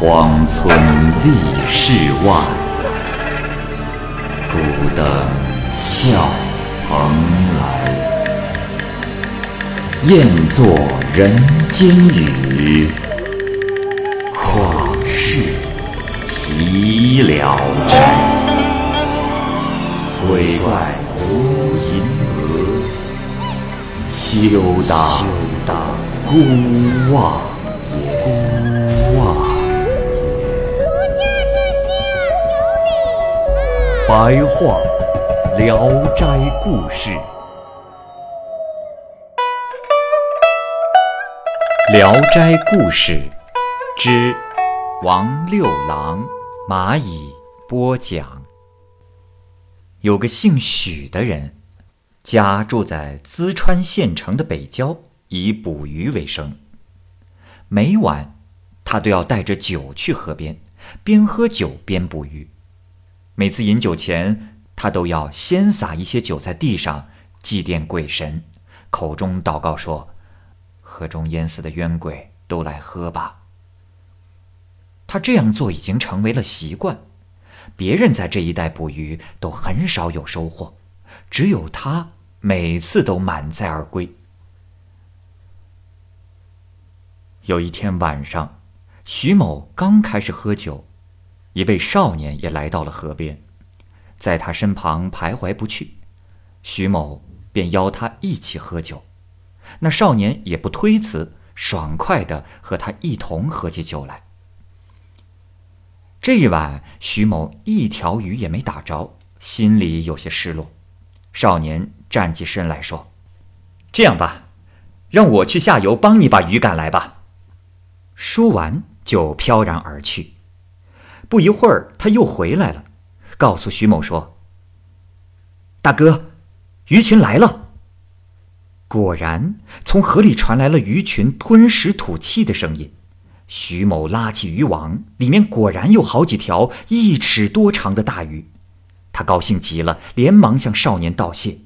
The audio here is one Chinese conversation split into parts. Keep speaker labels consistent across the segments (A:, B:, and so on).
A: 荒村立世外，孤灯笑蓬莱。雁作人间雨，旷世岂了斋。鬼怪胡银娥，休当孤望
B: 白话《聊斋故事》，《聊斋故事》之王六郎蚂蚁播讲。有个姓许的人，家住在淄川县城的北郊，以捕鱼为生。每晚，他都要带着酒去河边，边喝酒边捕鱼。每次饮酒前，他都要先撒一些酒在地上，祭奠鬼神，口中祷告说：“河中淹死的冤鬼都来喝吧。”他这样做已经成为了习惯。别人在这一带捕鱼都很少有收获，只有他每次都满载而归。有一天晚上，徐某刚开始喝酒，一位少年也来到了河边，在他身旁徘徊不去。徐某便邀他一起喝酒，那少年也不推辞，爽快地和他一同喝起酒来。这一晚，徐某一条鱼也没打着，心里有些失落。少年站起身来说：“这样吧，让我去下游帮你把鱼赶来吧。”说完就飘然而去。不一会儿，他又回来了，告诉徐某说：“大哥，鱼群来了。”果然，从河里传来了鱼群吞食吐气的声音。徐某拉起渔网，里面果然有好几条一尺多长的大鱼。他高兴极了，连忙向少年道谢。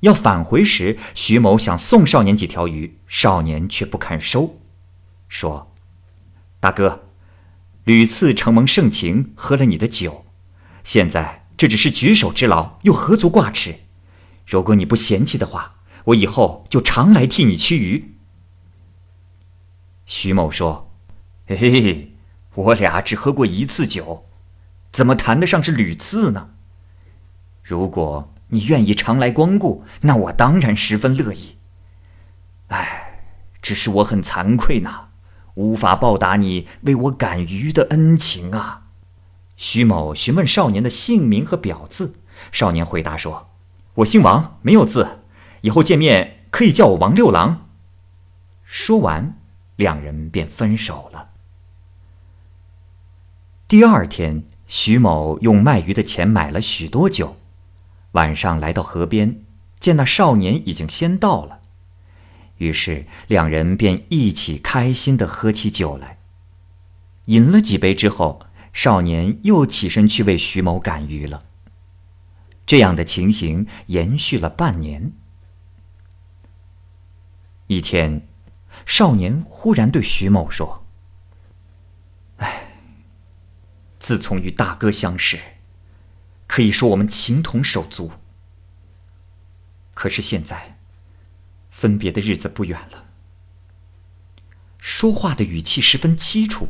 B: 要返回时，徐某想送少年几条鱼，少年却不肯收，说：“大哥，屡次承蒙盛情，喝了你的酒，现在这只是举手之劳，又何足挂齿？如果你不嫌弃的话，我以后就常来替你驱鱼。”徐某说：“嘿嘿，我俩只喝过一次酒，怎么谈得上是屡次呢？如果你愿意常来光顾，那我当然十分乐意。哎，只是我很惭愧呐，无法报答你为我赶鱼的恩情啊。”徐某询问少年的姓名和表字，少年回答说：“我姓王，没有字，以后见面可以叫我王六郎。”说完。两人便分手了。第二天，徐某用卖鱼的钱买了许多酒，晚上来到河边，见那少年已经先到了，于是两人便一起开心的喝起酒来。饮了几杯之后，少年又起身去为徐某赶鱼了。这样的情形延续了半年。一天。少年忽然对徐某说：“哎，自从与大哥相识，可以说我们情同手足。可是现在，分别的日子不远了。”说话的语气十分凄楚。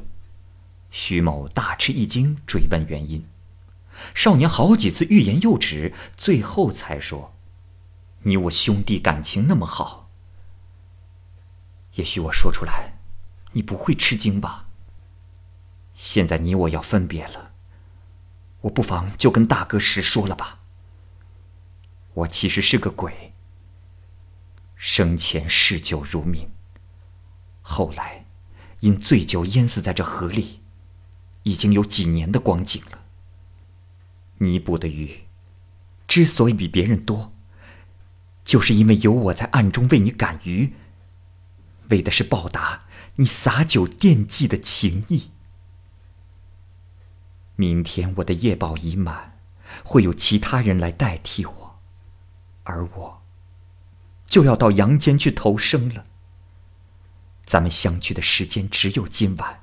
B: 徐某大吃一惊，追问原因。少年好几次欲言又止，最后才说：“你我兄弟感情那么好。”也许我说出来，你不会吃惊吧？现在你我要分别了，我不妨就跟大哥实说了吧。我其实是个鬼，生前嗜酒如命，后来因醉酒淹死在这河里，已经有几年的光景了。你捕的鱼之所以比别人多，就是因为有我在暗中为你赶鱼。为的是报答你洒酒奠祭的情谊。明天我的夜报已满，会有其他人来代替我，而我就要到阳间去投生了。咱们相聚的时间只有今晚，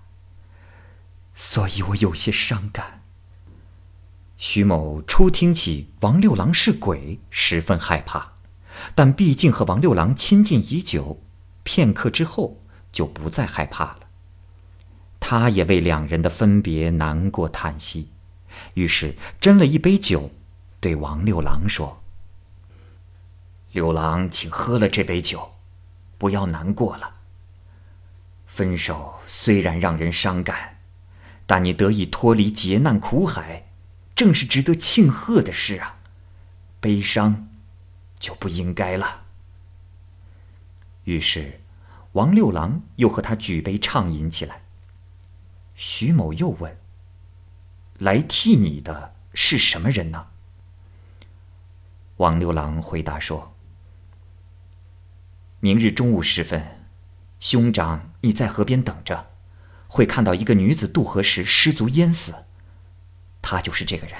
B: 所以我有些伤感。徐某初听起王六郎是鬼，十分害怕，但毕竟和王六郎亲近已久，片刻之后就不再害怕了。他也为两人的分别难过叹息，于是斟了一杯酒，对王六郎说：“六郎，请喝了这杯酒，不要难过了。分手虽然让人伤感，但你得以脱离劫难苦海。”正是值得庆贺的事啊，悲伤就不应该了。于是，王六郎又和他举杯畅饮起来。徐某又问：“来替你的是什么人呢？”王六郎回答说：“明日中午时分，兄长你在河边等着，会看到一个女子渡河时失足淹死。”她就是这个人。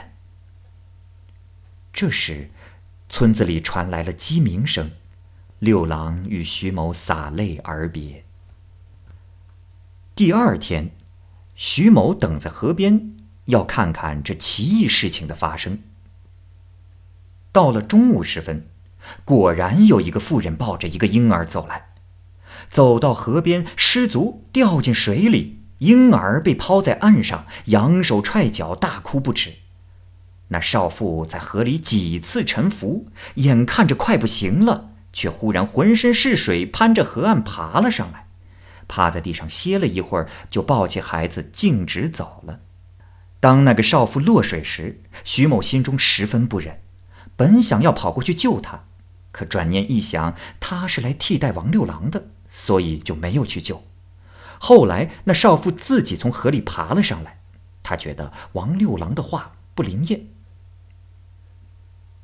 B: 这时，村子里传来了鸡鸣声，六郎与徐某洒泪而别。第二天，徐某等在河边，要看看这奇异事情的发生。到了中午时分，果然有一个妇人抱着一个婴儿走来，走到河边，失足掉进水里。婴儿被抛在岸上，扬手踹脚，大哭不止。那少妇在河里几次沉浮，眼看着快不行了，却忽然浑身是水，攀着河岸爬了上来，趴在地上歇了一会儿，就抱起孩子径直走了。当那个少妇落水时，徐某心中十分不忍，本想要跑过去救她，可转念一想，他是来替代王六郎的，所以就没有去救。后来，那少妇自己从河里爬了上来。他觉得王六郎的话不灵验。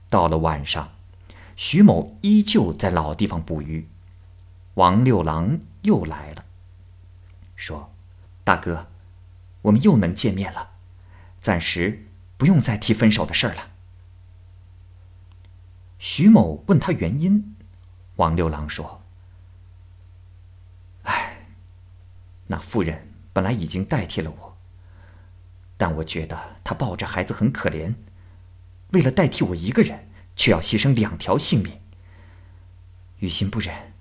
B: 到了晚上，徐某依旧在老地方捕鱼。王六郎又来了，说：“大哥，我们又能见面了，暂时不用再提分手的事儿了。”徐某问他原因，王六郎说。那妇人本来已经代替了我，但我觉得她抱着孩子很可怜，为了代替我一个人，却要牺牲两条性命，于心不忍，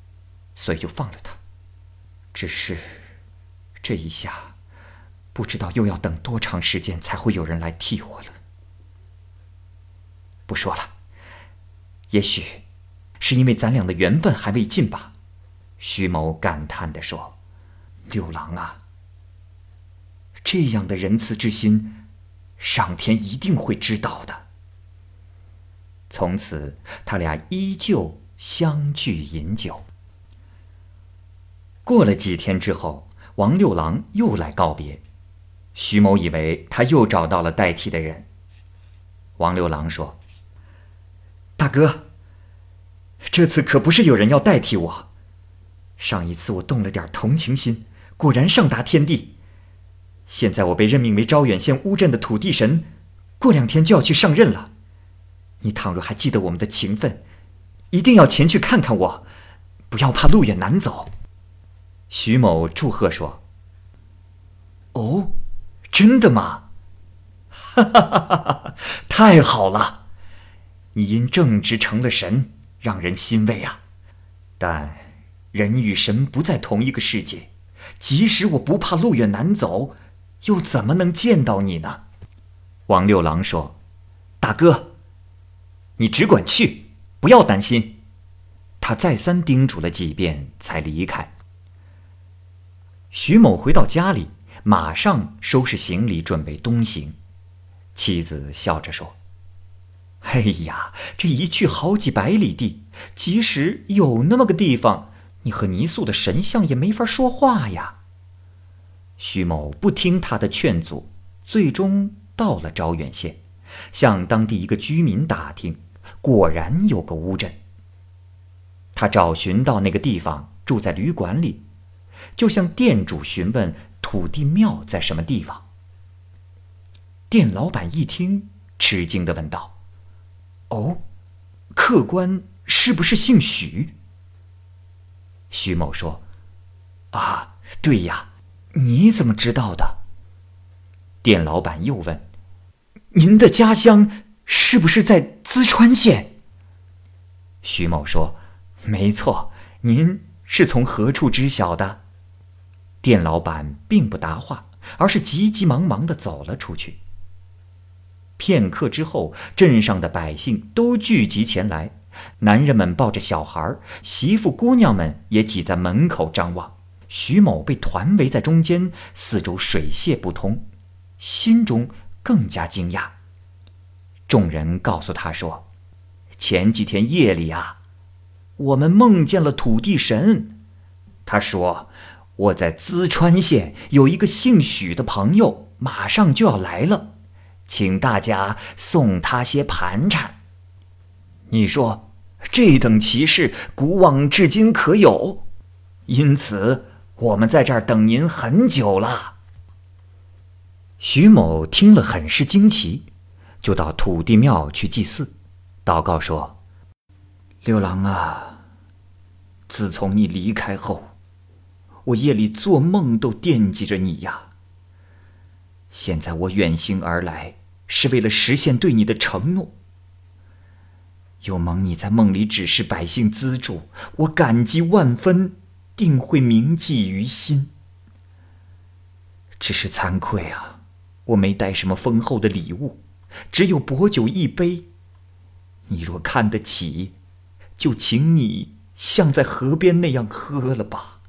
B: 所以就放了她。只是这一下，不知道又要等多长时间才会有人来替我了。不说了，也许是因为咱俩的缘分还未尽吧。”徐某感叹地说。六郎啊，这样的仁慈之心，上天一定会知道的。从此，他俩依旧相聚饮酒。过了几天之后，王六郎又来告别，徐某以为他又找到了代替的人。王六郎说：“大哥，这次可不是有人要代替我，上一次我动了点同情心。”果然上达天地。现在我被任命为招远县乌镇的土地神，过两天就要去上任了。你倘若还记得我们的情分，一定要前去看看我，不要怕路远难走。徐某祝贺说：“哦，真的吗？哈哈哈哈哈！太好了，你因正直成了神，让人欣慰啊。但人与神不在同一个世界。”即使我不怕路远难走，又怎么能见到你呢？王六郎说：“大哥，你只管去，不要担心。”他再三叮嘱了几遍，才离开。徐某回到家里，马上收拾行李，准备东行。妻子笑着说：“哎呀，这一去好几百里地，即使有那么个地方。”你和泥塑的神像也没法说话呀。徐某不听他的劝阻，最终到了招远县，向当地一个居民打听，果然有个乌镇。他找寻到那个地方，住在旅馆里，就向店主询问土地庙在什么地方。店老板一听，吃惊的问道：“哦，客官是不是姓许？”徐某说：“啊，对呀，你怎么知道的？”店老板又问：“您的家乡是不是在淄川县？”徐某说：“没错，您是从何处知晓的？”店老板并不答话，而是急急忙忙的走了出去。片刻之后，镇上的百姓都聚集前来，男人们抱着小孩，媳妇姑娘们也挤在门口张望。徐某被团围在中间，四周水泄不通，心中更加惊讶。众人告诉他说：“前几天夜里啊，我们梦见了土地神。他说我在淄川县有一个姓许的朋友，马上就要来了，请大家送他些盘缠。你说这等奇事，古往至今可有？因此。”我们在这儿等您很久了。徐某听了很是惊奇，就到土地庙去祭祀，祷告说：“六郎啊，自从你离开后，我夜里做梦都惦记着你呀。现在我远行而来，是为了实现对你的承诺。又蒙你在梦里指示百姓资助，我感激万分。”定会铭记于心。只是惭愧啊，我没带什么丰厚的礼物，只有薄酒一杯。你若看得起，就请你像在河边那样喝了吧。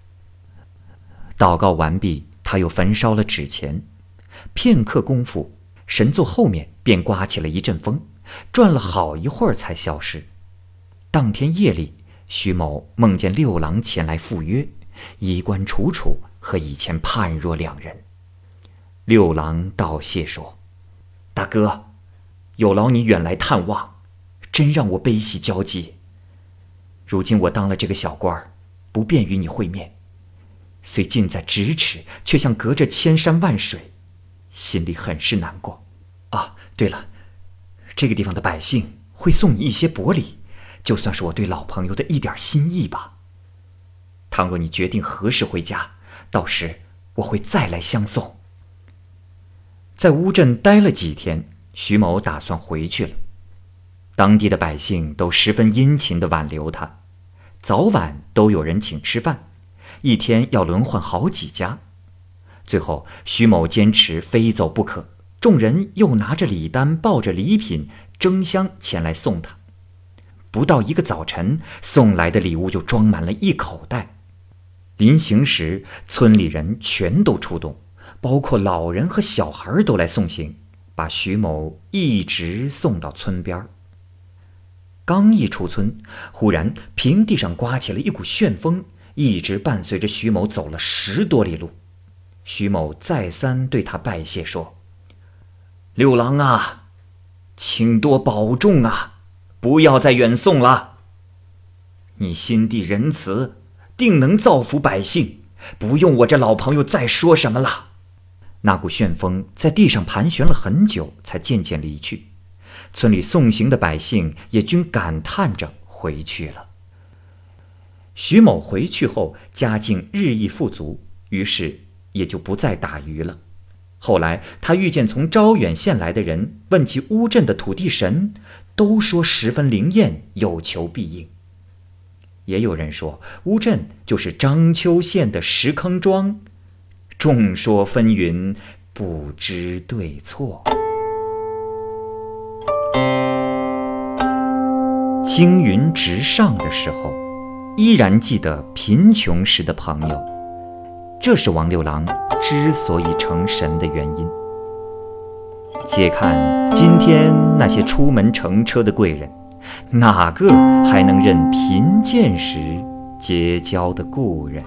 B: 祷告完毕，他又焚烧了纸钱。片刻功夫，神座后面便刮起了一阵风，转了好一会儿才消失。当天夜里。徐某梦见六郎前来赴约，衣冠楚楚，和以前判若两人。六郎道谢说：“大哥，有劳你远来探望，真让我悲喜交集。如今我当了这个小官儿，不便与你会面，虽近在咫尺，却像隔着千山万水，心里很是难过。啊，对了，这个地方的百姓会送你一些薄礼。”就算是我对老朋友的一点心意吧。倘若你决定何时回家，到时我会再来相送。在乌镇待了几天，徐某打算回去了。当地的百姓都十分殷勤的挽留他，早晚都有人请吃饭，一天要轮换好几家。最后，徐某坚持非走不可，众人又拿着礼单，抱着礼品，争相前来送他。不到一个早晨，送来的礼物就装满了一口袋。临行时，村里人全都出动，包括老人和小孩都来送行，把徐某一直送到村边刚一出村，忽然平地上刮起了一股旋风，一直伴随着徐某走了十多里路。徐某再三对他拜谢说：“六郎啊，请多保重啊。”不要再远送了。你心地仁慈，定能造福百姓，不用我这老朋友再说什么了。那股旋风在地上盘旋了很久，才渐渐离去。村里送行的百姓也均感叹着回去了。徐某回去后，家境日益富足，于是也就不再打鱼了。后来，他遇见从招远县来的人，问起乌镇的土地神，都说十分灵验，有求必应。也有人说乌镇就是章丘县的石坑庄，众说纷纭，不知对错。青云直上的时候，依然记得贫穷时的朋友，这是王六郎。之所以成神的原因，且看今天那些出门乘车的贵人，哪个还能认贫贱时结交的故人？